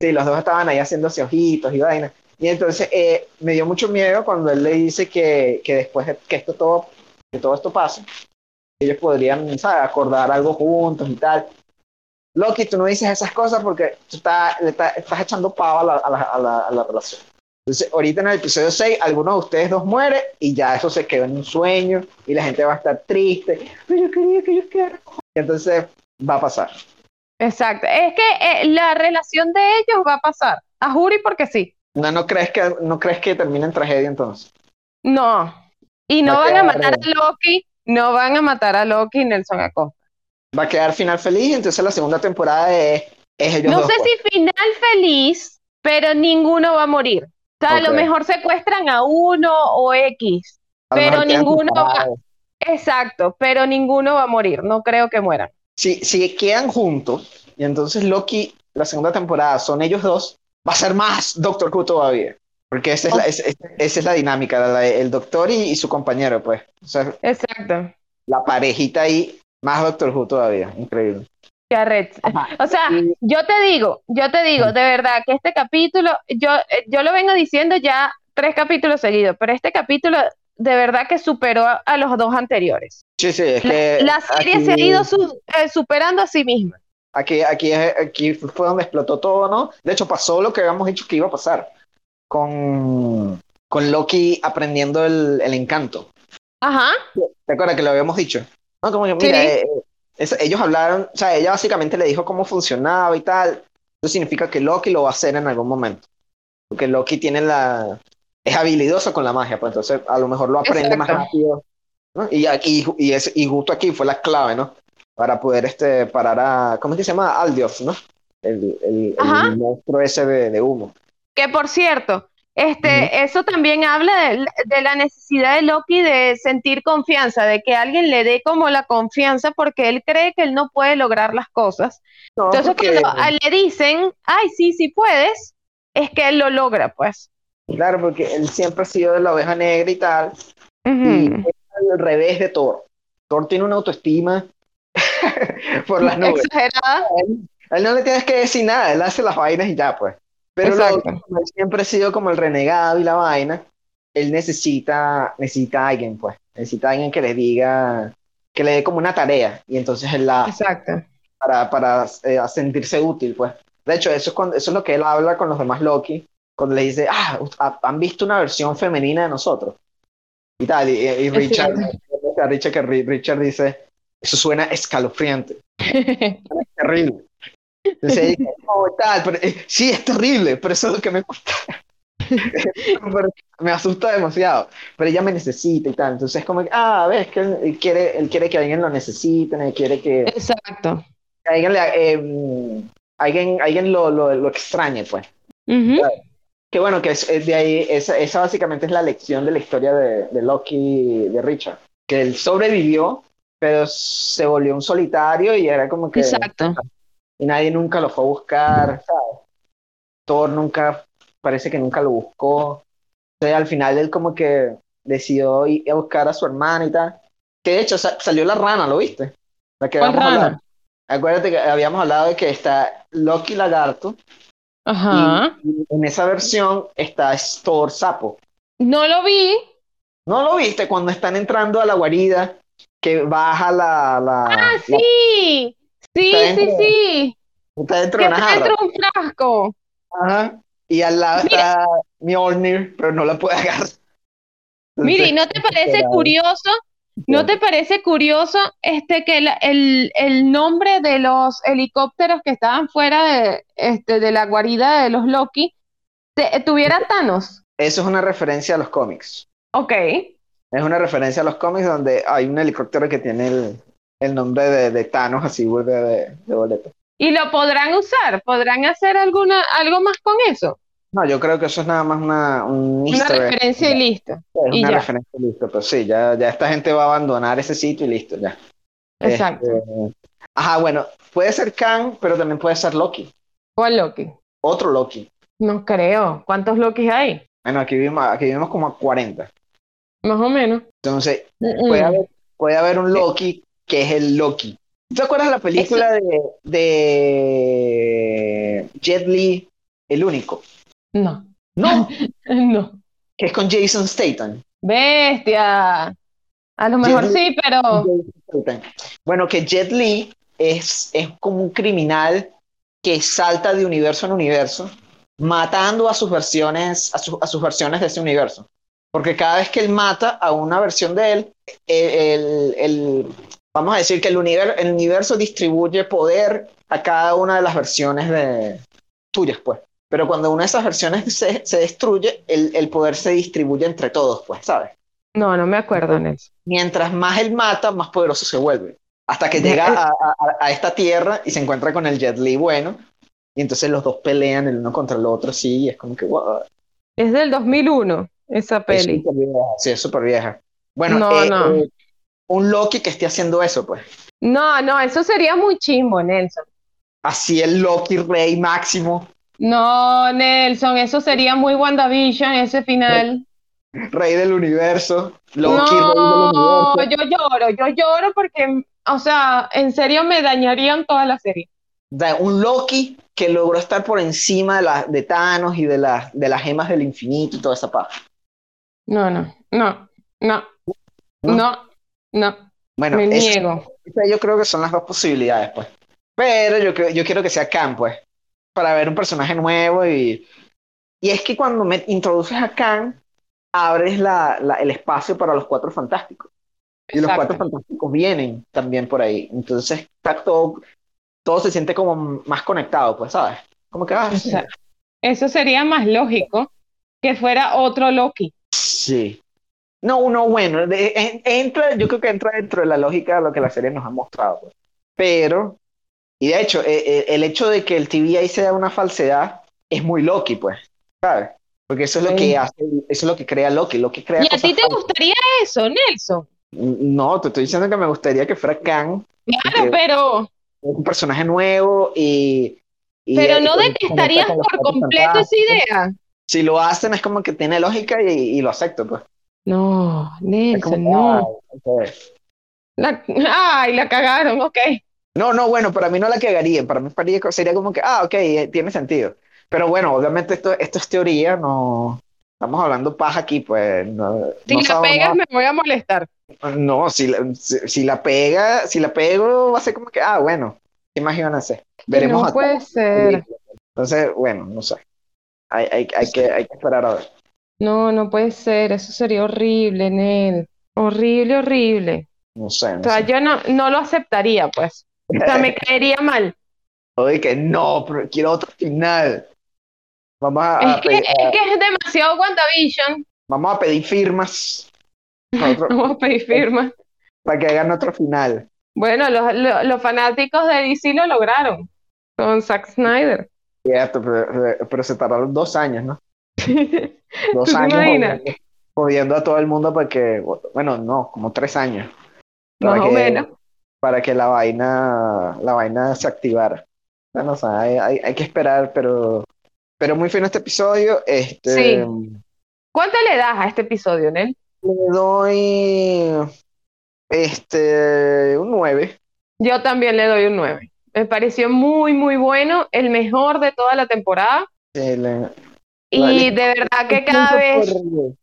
Sí, los dos estaban ahí haciéndose ojitos y vaina. Y entonces eh, me dio mucho miedo cuando él le dice que, que después de que esto todo, que todo esto pase, ellos podrían, ¿sabes? acordar algo juntos y tal. Loki, tú no dices esas cosas porque tú estás, le estás, estás echando pava a la, a, la, a, la, a la relación. Entonces, ahorita en el episodio 6, alguno de ustedes dos muere y ya eso se quedó en un sueño y la gente va a estar triste. Pero yo quería que ellos quedaran. Y entonces va a pasar. Exacto. Es que eh, la relación de ellos va a pasar. A Juri porque sí. No, no crees que, no crees que termine en tragedia entonces. No. Y no van a matar a. Loki. No van a matar a Loki y Nelson Acosta. Va a quedar final feliz, entonces la segunda temporada es, es ellos No dos. sé pues. si final feliz, pero ninguno va a morir. O sea, a lo mejor secuestran a uno o X. Pero ninguno va-. Exacto, pero ninguno va a morir. No creo que mueran. Si, si quedan juntos, y entonces Loki, la segunda temporada, son ellos dos, va a ser más Doctor Who todavía. Porque esa es la, es- es- esa es la dinámica, la- el doctor y, y su compañero, pues. O sea, Exacto. la parejita ahí, más Doctor Who todavía. Increíble. O sea, yo te digo, yo te digo, de verdad que este capítulo, yo, eh, yo lo vengo diciendo ya tres capítulos seguidos, pero este capítulo de verdad que superó a, a los dos anteriores. Sí, sí, es La, que la serie se ha ido su- eh, superando a sí misma. Aquí, aquí, aquí fue donde explotó todo, ¿no? De hecho, pasó lo que habíamos dicho que iba a pasar con, con Loki aprendiendo el, el encanto. Ajá, ¿Te acuerdas que lo habíamos dicho? No, como que, mira, Sí. eh, eh, es- ellos hablaron, o sea, ella básicamente le dijo cómo funcionaba y tal. Eso significa que Loki lo va a hacer en algún momento. Porque Loki tiene la... es habilidoso con la magia, pues entonces a lo mejor lo aprende más rápido. ¿no? Y, aquí, y, es, y justo aquí fue la clave, ¿no? Para poder este, parar a... ¿Cómo es que se llama? Aldioth, ¿no? El, el, el monstruo ese de, de humo. que por cierto, este, eso también habla de, de la necesidad de Loki de sentir confianza, de que alguien le dé como la confianza porque él cree que él no puede lograr las cosas. No, Entonces porque- cuando a- le dicen, ay, sí, sí puedes, es que él lo logra, pues. Claro, porque él siempre ha sido de la oveja negra y tal. Y es al revés de Thor. Thor tiene una autoestima por las nubes. Exagerada. A él no le tienes que decir nada, él hace las vainas y ya, pues. Pero como él siempre ha sido como el renegado y la vaina, él necesita, necesita a alguien, pues. Necesita a alguien que le diga, que le dé como una tarea. Y entonces él la, Exacto. para, para eh, sentirse útil, pues. De hecho, eso es, cuando, eso es lo que él habla con los demás Loki, cuando le dice, ah, ¿ha- han visto una versión femenina de nosotros. Y tal, y, y Richard, Richard, que Ri- Richard dice, eso suena escalofriante, terrible. Entonces "No, tal, pero, eh, sí, es terrible, pero eso es lo que me gusta. Me asusta demasiado, pero ella me necesita y tal. Entonces es como ah, ves que él, quiere, él quiere que alguien lo necesite, él quiere que, Exacto. que alguien, le- eh, alguien, alguien lo, lo, lo extrañe, pues. Ujú. Que bueno, que es, es de ahí, esa, esa básicamente es la lección de la historia de, de Loki, de Richard. Que él sobrevivió, pero se volvió un solitario y era como que... Exacto. Y nadie nunca lo fue a buscar, ¿sabes? Thor nunca, parece que nunca lo buscó. Entonces al final él como que decidió ir a buscar a su hermana y tal. Que de hecho sa- salió la rana, ¿lo viste? La que ¿Cuál rana? hablado. Acuérdate que habíamos hablado de que está Loki Lagarto Ajá. y en esa versión está Thor Sapo. No lo vi. ¿No lo viste cuando están entrando a la guarida? Que baja la... la Ah, la- sí. Sí, sí, sí. está dentro de una está jarra. dentro de un frasco. Ajá. Y al lado Mira. está Mjolnir, pero no la puede agarrar. Mire, ¿y Entonces, no te parece curioso? ¿No te parece curioso este que la- el, el nombre de los helicópteros que estaban fuera de, este, de la guarida de los Loki te- tuviera Thanos? Eso es una referencia a los cómics. Ok. Es una referencia a los cómics donde hay un helicóptero que tiene el, el nombre de, de Thanos así burde de, de boleto. ¿Y lo podrán usar? ¿Podrán hacer alguna, algo más con eso? No, yo creo que eso es nada más una, un Una referencia y listo. Es y una ya. referencia listo, pero sí, ya, ya esta gente va a abandonar ese sitio y listo, ya. Exacto. Este, ajá, bueno, puede ser Kang, pero también puede ser Loki. ¿Cuál Loki? Otro Loki. No creo. ¿Cuántos Lokis hay? Bueno, aquí vimos, aquí vimos como a 40. Más o menos. Entonces, Mm, puede haber, puede haber un Loki que es el Loki. ¿Te acuerdas la película de, de Jet Li, el único? No. No, No. que es con Jason Statham. Bestia. A lo mejor Jet sí, pero. Bueno, que Jet Li es, es como un criminal que salta de universo en universo, matando a sus versiones, a, su- a sus versiones de ese universo. Porque cada vez que él mata a una versión de él, el, el- el- vamos a decir que el universo, el universo distribuye poder a cada una de las versiones de tuyas, pues. Pero cuando una de esas versiones se, se destruye, el, el poder se distribuye entre todos, pues, ¿sabes? no, no me acuerdo, Nelson. mientras más él mata, más poderoso se vuelve. Hasta que llega a, a- a esta tierra y se encuentra con el Jet Li bueno. Y entonces los dos pelean el uno contra el otro, sí, y es como que, wow, Es del 2001, esa es peli. súper vieja. Sí, es súper vieja. Bueno, No, eh, no. eh, un Loki que esté haciendo eso, pues. No, no, eso sería muy chimbo, Nelson. Así el Loki rey máximo, No, Nelson, eso sería muy WandaVision, ese final. rey del universo, Loki rey del No, universo. yo lloro, yo lloro porque, o sea, en serio me dañarían toda la serie. Un Loki que logró estar por encima de, la, de Thanos y de, las de las gemas del infinito y toda esa paja. No, no, no, no, ¿No? no, no, Bueno, me niego. Esa Yo creo que son las dos posibilidades, pues. Pero yo, creo- yo quiero que sea Khan, pues. Para ver un personaje nuevo y. Y es que cuando me introduces a Khan, abres la, la- el espacio para los cuatro fantásticos. Y los cuatro fantásticos vienen también por ahí. Entonces está todo, todo se siente como más conectado, pues, ¿sabes? Como que, ah, O sea, eso sería más lógico que fuera otro Loki. Sí. No, no, bueno, de- en- entra, yo creo que entra dentro de la lógica de lo que la serie nos ha mostrado. pues. Pero, y de hecho, eh, eh, el hecho de que el TVA sea una falsedad es muy Loki, pues, ¿sabes? Porque eso es lo que hace, eso es lo que crea Loki. Loki crea ¿Y a ti te falsas. gustaría eso, Nelson? No, te estoy diciendo que me gustaría que fuera Kang, Claro, pero, un personaje nuevo y. y- pero y no detestarías los por completo esa idea. Si lo hacen es como que tiene lógica y, y lo acepto, pues. No, Nelson, no. ah. La- ay, la cagaron, ok. No, no, bueno, para mí no la cagaría, para mí sería como que, ah, ok, eh, tiene sentido. Pero bueno, obviamente esto, esto es teoría, no, estamos hablando paja aquí, pues. No, si no la pegas me voy a molestar. No, si la, si, si la pega, si la pego, va a ser como que, ah, bueno, ¿qué más iban a hacer? Veremos no puede ser. Entonces, bueno, no sé. Hay, hay, hay que, hay que esperar a ver. No, no puede ser. Eso sería horrible, Nel. Horrible, horrible. No sé, no O sea, sé. yo no, no lo aceptaría, pues. O sea, me caería mal. Oye, que no, pero quiero otro final. Vamos a, Es que, pedir, es que es demasiado WandaVision. vamos a pedir firmas otro- Vamos a pedir firma. para que hagan otro final. Bueno, los, los, los fanáticos de DC lo lograron con Zack Snyder. Cierto, pero- pero se tardaron dos años, ¿no? Dos ¿Tú te años jodiendo, jodiendo a todo el mundo para que, bueno, no, como tres años. Para Más o que- menos. para que la vaina, la vaina se activara. Bueno, o sea, hay, hay, hay que esperar, pero, pero muy fino este episodio. Este, Sí. le ¿Cuánto le das a este episodio, Nel? doy este un 9. Yo también le doy un 9. Me pareció muy, muy bueno, el mejor de toda la temporada. Le, Y Vale. de verdad que cada vez... por-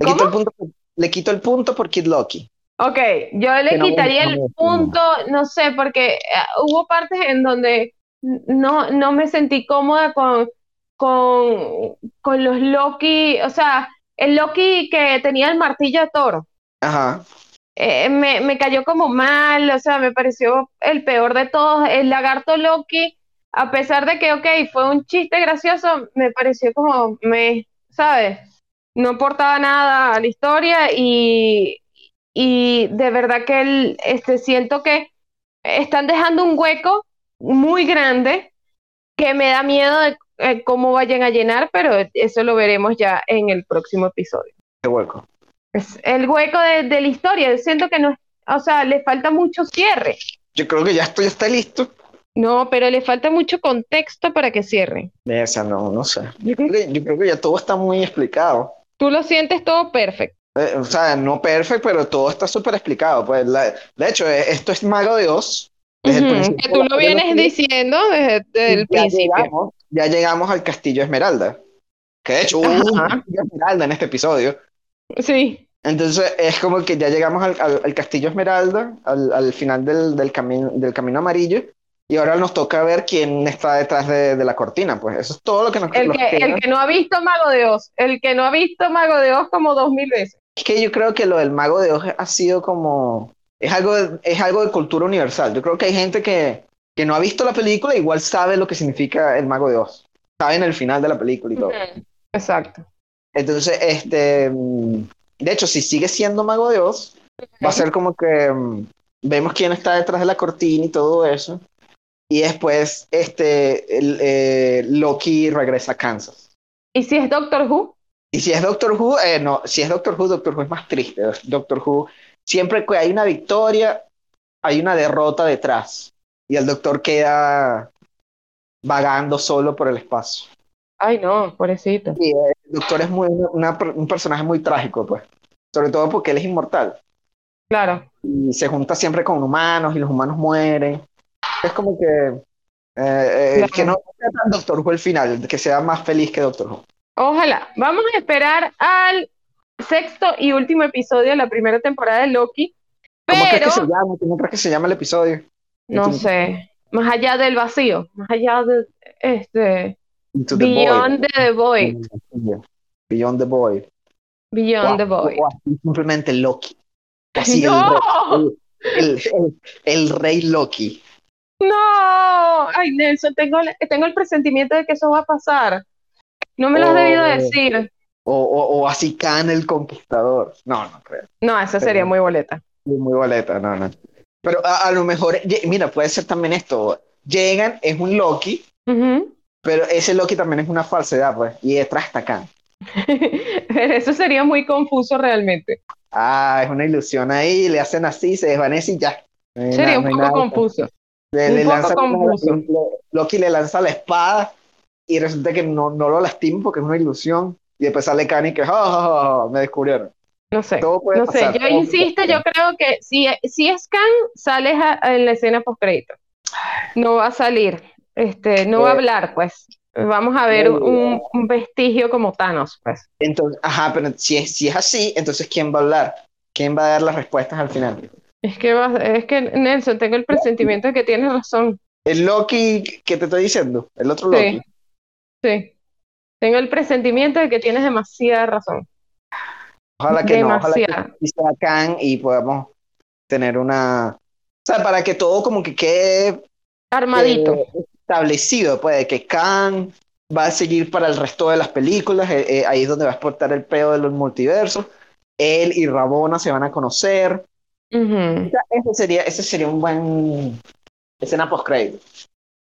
le, quito el punto, por- le quito el punto por Kid Loki. Ok, yo le no quitaría el punto, no sé, porque eh, hubo partes en donde no, no me sentí cómoda con, con, con los Loki, o sea, el Loki que tenía el martillo de Thor, Ajá. eh, me, me cayó como mal, o sea, me pareció el peor de todos. El lagarto Loki, a pesar de que, ok, fue un chiste gracioso, me pareció como, me, ¿sabes? No aportaba nada a la historia y, y de verdad que el, este, siento que están dejando un hueco muy grande que me da miedo de eh, cómo vayan a llenar, pero eso lo veremos ya en el próximo episodio. Qué hueco. Es el hueco de, de la historia. Siento que no, o sea, le falta mucho cierre. Yo creo que ya esto ya está listo. No, pero le falta mucho contexto para que cierre. O sea, no, no sé. Yo creo que, yo creo que ya todo está muy explicado. Tú lo sientes todo perfecto. Eh, o sea, no perfecto, pero todo está súper explicado. Pues, la- de hecho, eh, esto es Mago de Oz. Desde el Ujú, principio que tú lo vienes diciendo desde, desde el ya principio. Llegamos, ya llegamos al Castillo Esmeralda. Que de hecho hubo un. Castillo Esmeralda en este episodio. Sí, Entonces es como que ya llegamos al, al- al Castillo Esmeralda, al, al final del, del, camino, del camino amarillo. Y ahora nos toca ver quién está detrás de, de la cortina. Pues eso es todo lo que nos el que, queda. el que no ha visto Mago de Oz, el que no ha visto Mago de Oz como dos mil veces. Es que yo creo que lo del mago de Oz ha sido como... Es algo de, es algo de cultura universal. Yo creo que hay gente que, que no ha visto la película, igual sabe lo que significa el mago de Oz. Saben el final de la película y todo. Exacto. Entonces, este... mm, De hecho, si sigue siendo mago de Oz, va a ser como que mm, vemos quién está detrás de la cortina y todo eso. Y después, este, el, eh, Loki regresa a Kansas. ¿Y si es Doctor Who? Y si es Doctor Who, eh, no, si es Doctor Who, Doctor Who es más triste. Doctor Who, siempre que hay una victoria, hay una derrota detrás. Y el Doctor queda vagando solo por el espacio. Ay, no, pobrecito. Y eh, el Doctor es muy, una- un personaje muy trágico, pues. Sobre todo porque él es inmortal. Claro. Y se junta siempre con humanos y los humanos mueren. Es como que, eh, eh, Claro. que no sea tan Doctor Who el final, que sea más feliz que Doctor Who. Ojalá. Vamos a esperar al sexto y último episodio de la primera temporada de Loki. ¿Cómo crees que se llama? ¿Cómo crees que se llama el episodio? no sé, más allá del vacío, más allá de este, the Beyond Void. the Void, Beyond the Void. Beyond the Void. así simplemente Loki. Así el, rey, el, el- el rey Loki. No, ay Nelson, tengo, el- tengo el presentimiento de que eso va a pasar. No me lo has Oh. debido decir. O, o, o así Khan el conquistador. No, no creo. No, esa sería muy boleta. Muy, boleta, no, no. Pero a, a lo mejor, mira, puede ser también esto. Llegan, es un Loki, pero ese Loki también es una falsedad, pues. Y detrás está Khan. Eso sería muy confuso realmente. Ah, es una ilusión ahí, le hacen así, se desvanece y ya. No Sería nada- un poco confuso. Le, Un le poco lanza- confuso. le- Loki le lanza la espada y resulta que no, no lo lastima porque es una ilusión. Y después sale Khan y que, "Ja, ja, ja, ja", me descubrieron. No sé. No sé, yo insisto, yo creo que si, si es Khan, sales a- en la escena post crédito. No va a salir. Este, no va a Eh, hablar, pues. Vamos a ver un, un vestigio como Thanos, pues. Entonces, ajá, pero si es, si es así, entonces ¿quién va a hablar? ¿Quién va a dar las respuestas al final? Es que, va- es que Nelson, tengo el presentimiento de que tienes razón. El Loki que te estoy diciendo, el otro Loki. Sí, sí. Tengo el presentimiento de que tienes demasiada razón. Ojalá que no, ojalá que Demasiada. Kang y podamos tener una... O sea, para que todo como que quede Armadito. eh, establecido, pues, de que Kang va a seguir para el resto de las películas, eh, eh, ahí es donde va a exportar el pedo de los multiversos. Él y Rabona se van a conocer. Ujú. O sea, ese sería, ese sería un buen escena post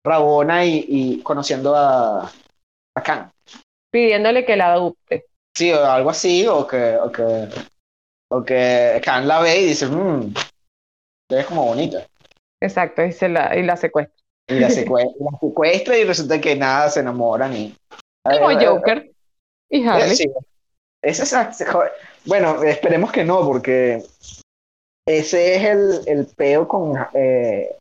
Rabona y, y conociendo a, a Kang. Pidiéndole que la adopte. Sí, o algo así, o que, o que, o que Kang la ve y dice, mmm, es como bonita. Exacto, y, se la, y la secuestra. Y la, secue- la secuestra y resulta que nada, se enamoran y... Como eh, Joker y eh, Harley. sí. Ese es-. Bueno, esperemos que no, porque ese es el, el peo con... Eh,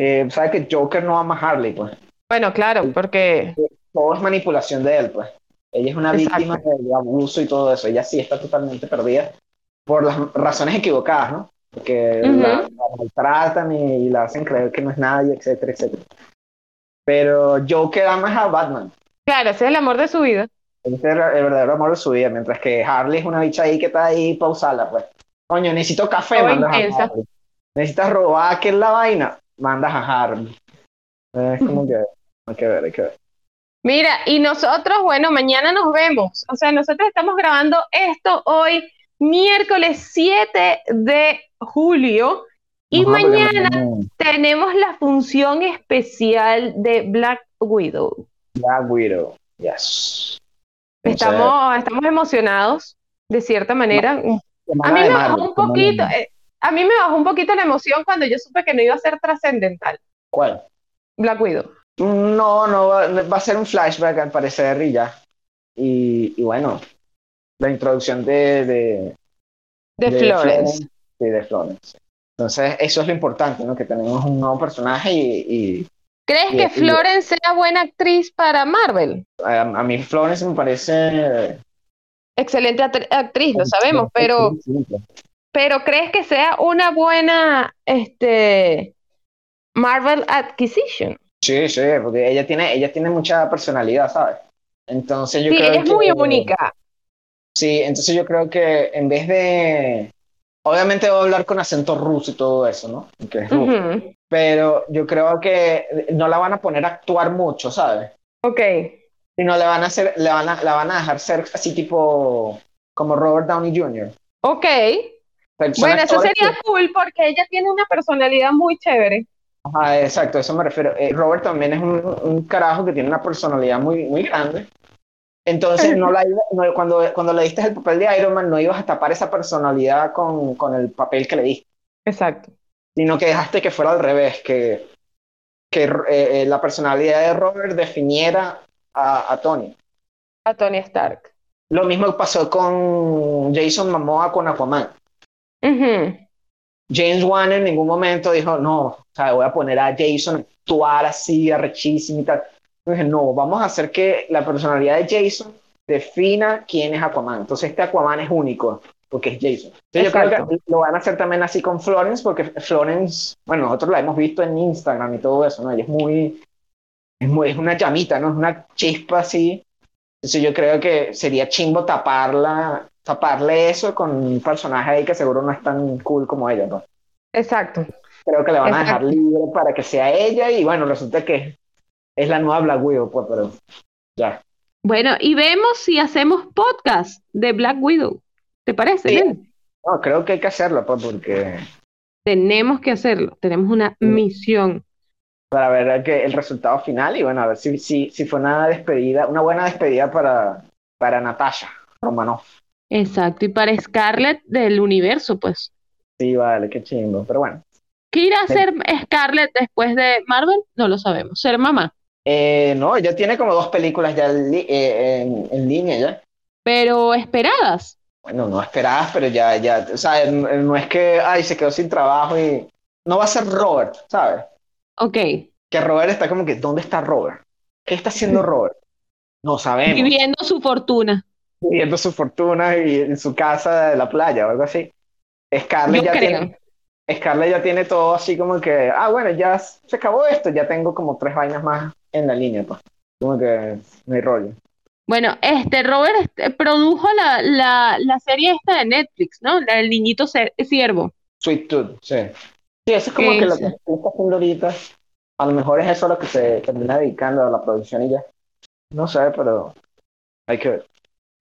eh, ¿Sabes que Joker no ama a Harley? Pues Bueno, claro, porque todo es manipulación de él, pues. Ella es una Exacto. víctima de, abuso y todo eso. Ella sí está totalmente perdida por las razones equivocadas, ¿no? Porque la, la maltratan y, y la hacen creer que no es nadie, etcétera, etcétera. Pero Joker ama a Batman. claro, ese es el amor de su vida. Ese es el, el verdadero amor de su vida, mientras que Harley es una bicha ahí que está ahí pausada, pues. Coño, necesito café, Toda mandas intensa. a Harley. Necesitas robar, ¿qué es la vaina? Mandas a Harley. Es como que hay que ver, hay que ver. Mira, y nosotros, bueno, mañana nos vemos. O sea, nosotros estamos grabando esto hoy, miércoles 7 de julio, y Ajá, mañana tenemos la función especial de Black Widow. Black Widow, yes. Estamos, estamos emocionados, de cierta manera. A mí me Marvel, bajó un poquito, eh, a mí me bajó un poquito la emoción cuando yo supe que no iba a ser trascendental, ¿Cuál? Black Widow. No, no, va, a ser un flashback al parecer y ya. Y, y bueno, la introducción de, de, De, de Florence. Sí, de Florence. Entonces, eso es lo importante, ¿no? Que tenemos un nuevo personaje y, y ¿Crees y- que Florence sea buena actriz para Marvel? a, a mí Florence me parece... Excelente actriz, lo sabemos, pero, pero ¿crees que sea una buena este, Marvel Acquisition? Sí, sí, porque ella tiene, ella tiene mucha personalidad, ¿sabes? Entonces yo Sí, creo ella es muy única. Sí, entonces yo creo que en vez de... Obviamente voy a hablar con acento ruso y todo eso, ¿no? Que es ruso. Pero yo creo que no la van a poner a actuar mucho, ¿sabes? Ok, Sino le van a hacer, le van a, la van a dejar ser así tipo como Robert Downey Jr. ok. Bueno, eso sería que- cool porque ella tiene una personalidad muy chévere. Ajá, exacto, eso me refiero. Eh, Robert también es un, un carajo que tiene una personalidad muy, muy grande. Entonces, no la, no- cuando, cuando le diste el papel de Iron Man, no ibas a tapar esa personalidad con, con el papel que le diste, Exacto. sino que dejaste que fuera al revés, que, que eh, eh, la personalidad de Robert definiera a, a Tony. A Tony Stark. Lo mismo pasó con Jason Momoa con Aquaman. James Wan en ningún momento dijo, no, o sea, voy a poner a Jason a actuar así, arrechísimo y tal. Yo dije, no, vamos a hacer que la personalidad de Jason defina quién es Aquaman. Entonces este Aquaman es único, porque es Jason. Entonces yo creo Exacto. que lo van a hacer también así con Florence, porque Florence, bueno, nosotros la hemos visto en Instagram y todo eso, ¿no? Ella es muy, es muy, es una llamita, ¿no? Es una chispa así. Entonces yo creo que sería chimbo taparla, taparle eso con un personaje ahí que seguro no es tan cool como ella, ¿no? Exacto. Creo que le van a dejar libre para que sea ella y bueno, resulta que es la nueva Black Widow, pues, pero ya. Bueno, y vemos si hacemos podcast de Black Widow. ¿Te parece? Sí. Nen? No, creo que hay que hacerlo, pues, porque Tenemos que hacerlo. Tenemos una misión. Para ver que el resultado final y bueno, a ver si, si, si fue una despedida, una buena despedida para, para Natasha Romanoff. Exacto. Y para Scarlett del universo, pues. Sí, vale, qué chingo, pero bueno. ¿Qué irá a hacer Scarlett después de Marvel? No lo sabemos. Ser mamá. Eh, no, ella tiene como dos películas ya li- eh, en, en línea ya. Pero esperadas. Bueno, no esperadas, pero ya, ya, o sea, no es que, ay, se quedó sin trabajo y no va a ser Robert, ¿sabes? Ok. que Robert está como que, ¿dónde está Robert? ¿Qué está haciendo Robert? No sabemos. Viviendo su fortuna. Viviendo su fortuna y en su casa de la playa o algo así. Scarlett ya tiene, Scarlett ya tiene todo así como que, ah, bueno, ya se acabó esto, ya tengo como tres vainas más en la línea, pues. Como que no hay rollo. Bueno, este Robert este, produjo la, la, la, serie esta de Netflix, ¿no? La del niñito siervo. Sweet Tooth, sí. Sí, eso es como que lo que está haciendo ahorita. A lo mejor es eso lo que se termina dedicando a la producción y ya. No sé, pero hay que ver.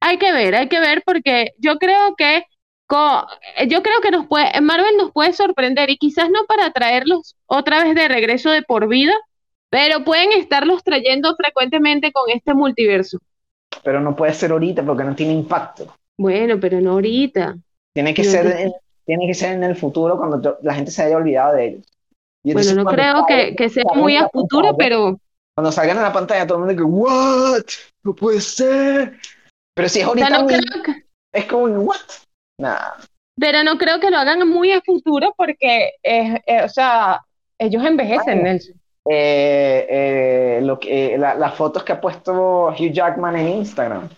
Hay que ver, hay que ver porque yo creo que yo creo que nos puede, Marvel nos puede sorprender y quizás no para traerlos otra vez de regreso de por vida, pero pueden estarlos trayendo frecuentemente con este multiverso. Pero no puede ser ahorita porque no tiene impacto. Bueno, pero no ahorita. Tiene que, ser, en, tiene que ser en el futuro cuando la gente se haya olvidado de ellos. bueno, no creo que, que, sea muy a futuro, pero... Cuando salgan en la pantalla todo el mundo dice, ¿what? No puede ser. Pero si es ahorita, es como, ¿what? Pero no creo que lo hagan muy a futuro porque, eh, o sea, ellos envejecen, Nelson. Eh, eh, lo que, las fotos que ha puesto Hugh Jackman en Instagram.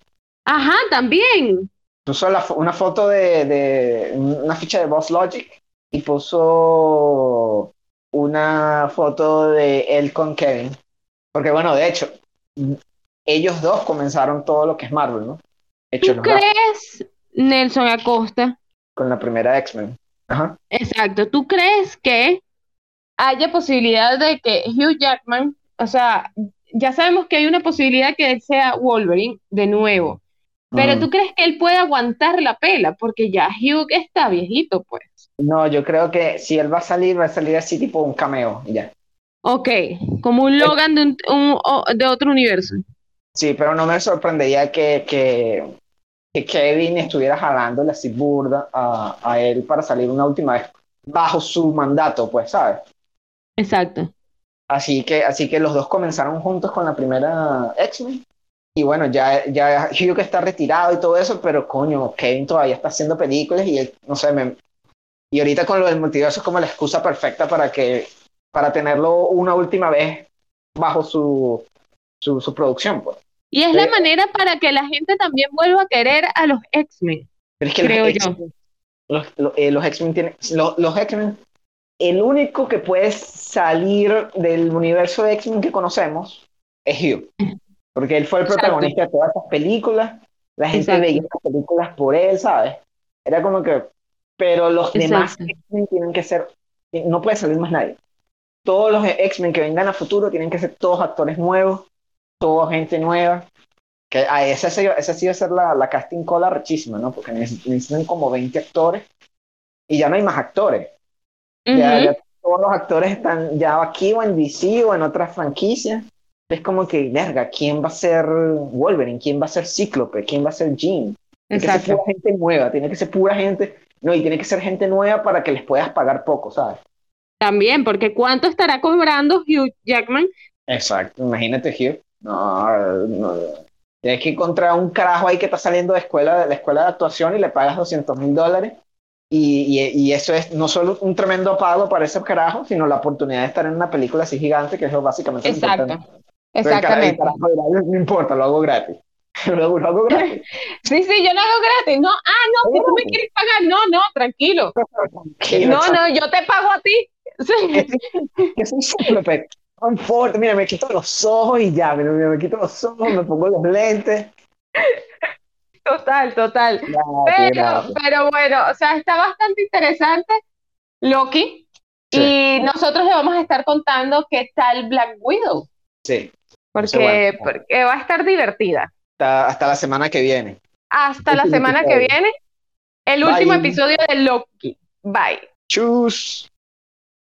Ajá, también. Puso una foto de, de, una ficha de Boss Logic y puso una foto de él con Kevin. Porque bueno, de hecho, ellos dos comenzaron todo lo que es Marvel, ¿no? ¿Tú crees, Nelson Acosta. Con la primera X-Men. Ajá. Exacto. ¿Tú crees que haya posibilidad de que Hugh Jackman, o sea, ya sabemos que hay una posibilidad que él sea Wolverine de nuevo, pero mm. ¿tú crees que él puede aguantar la pela? Porque ya Hugh está viejito, pues. No, yo creo que si él va a salir, va a salir así tipo un cameo, ya. Ok, como un Logan de, un, de otro universo. Sí, pero no me sorprendería que, que, que Kevin estuviera jalando la burda a, a él para salir una última vez bajo su mandato, pues, ¿sabes? Exacto. Así que, así que los dos comenzaron juntos con la primera X-Men. Y bueno, ya, ya Hugh que está retirado y todo eso, pero coño, Kevin todavía está haciendo películas y él, no sé, me... y ahorita con lo del multiverso es como la excusa perfecta para que, para tenerlo una última vez bajo su, su, su producción, pues. Y es la manera para que la gente también vuelva a querer a los X-Men. Creo yo. Los, eh, los, X-Men tienen. Los, los X-Men. El único que puede salir del universo de X-Men que conocemos es Hugh. Porque él fue el protagonista de todas estas películas. La gente veía estas películas por él, ¿sabes? Era como que. Pero los demás X-Men tienen que ser. No puede salir más nadie. Todos los X-Men que vengan a futuro tienen que ser todos actores nuevos todo gente nueva. Que a esa, esa sí va a ser la, la casting cola rechísima, ¿no? Porque necesitan como 20 actores y ya no hay más actores. ya, todos los actores están ya aquí o en DC o en otras franquicias. Es como que, verga, ¿quién va a ser Wolverine? ¿Quién va a ser Cíclope? ¿Quién va a ser Jean? Tiene que ser pura gente nueva, tiene que ser pura gente, no, y tiene que ser gente nueva para que les puedas pagar poco, ¿sabes? También, porque ¿cuánto estará cobrando Hugh Jackman? Exacto, imagínate Hugh. No, no. Tienes que encontrar un carajo ahí que está saliendo de, escuela, de la escuela de actuación y le pagas 200 mil dólares. Y, y, eso es no solo un tremendo pago para ese carajo, sino la oportunidad de estar en una película así gigante, que es lo básicamente Exacto. Exactamente. no importa, lo hago gratis. Lo hago, gratis. Sí, sí, yo lo hago gratis. No, ah, no, tú no me quieres pagar. No, no, tranquilo. no, no, yo te pago a ti. Sí. Simple confort, mira, me quito los ojos y ya, mira, me quito los ojos, me pongo los lentes. Total, total. pero, pero bueno, o sea, está bastante interesante Loki. Y nosotros le vamos a estar contando qué tal Black Widow. Sí. Porque, porque va a estar divertida. Hasta, hasta la semana que viene. Hasta la semana que viene. El último episodio de Loki. Bye. Chus.